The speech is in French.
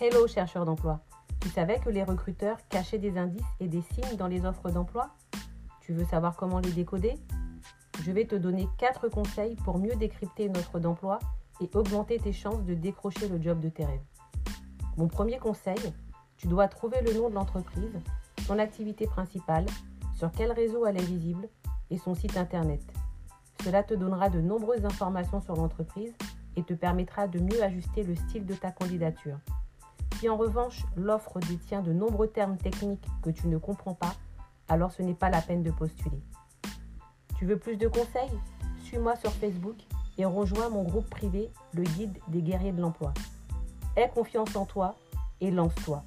Hello chercheur d'emploi. Tu savais que les recruteurs cachaient des indices et des signes dans les offres d'emploi? Tu veux savoir comment les décoder? Je vais te donner 4 conseils pour mieux décrypter une offre d'emploi et augmenter tes chances de décrocher le job de tes rêves. Mon premier conseil, tu dois trouver le nom de l'entreprise, son activité principale, sur quel réseau elle est visible et son site internet. Cela te donnera de nombreuses informations sur l'entreprise et te permettra de mieux ajuster le style de ta candidature. Si en revanche l'offre détient de nombreux termes techniques que tu ne comprends pas, alors ce n'est pas la peine de postuler. Tu veux plus de conseils? Suis-moi sur Facebook et rejoins mon groupe privé, le guide des guerriers de l'emploi. Aie confiance en toi et lance-toi.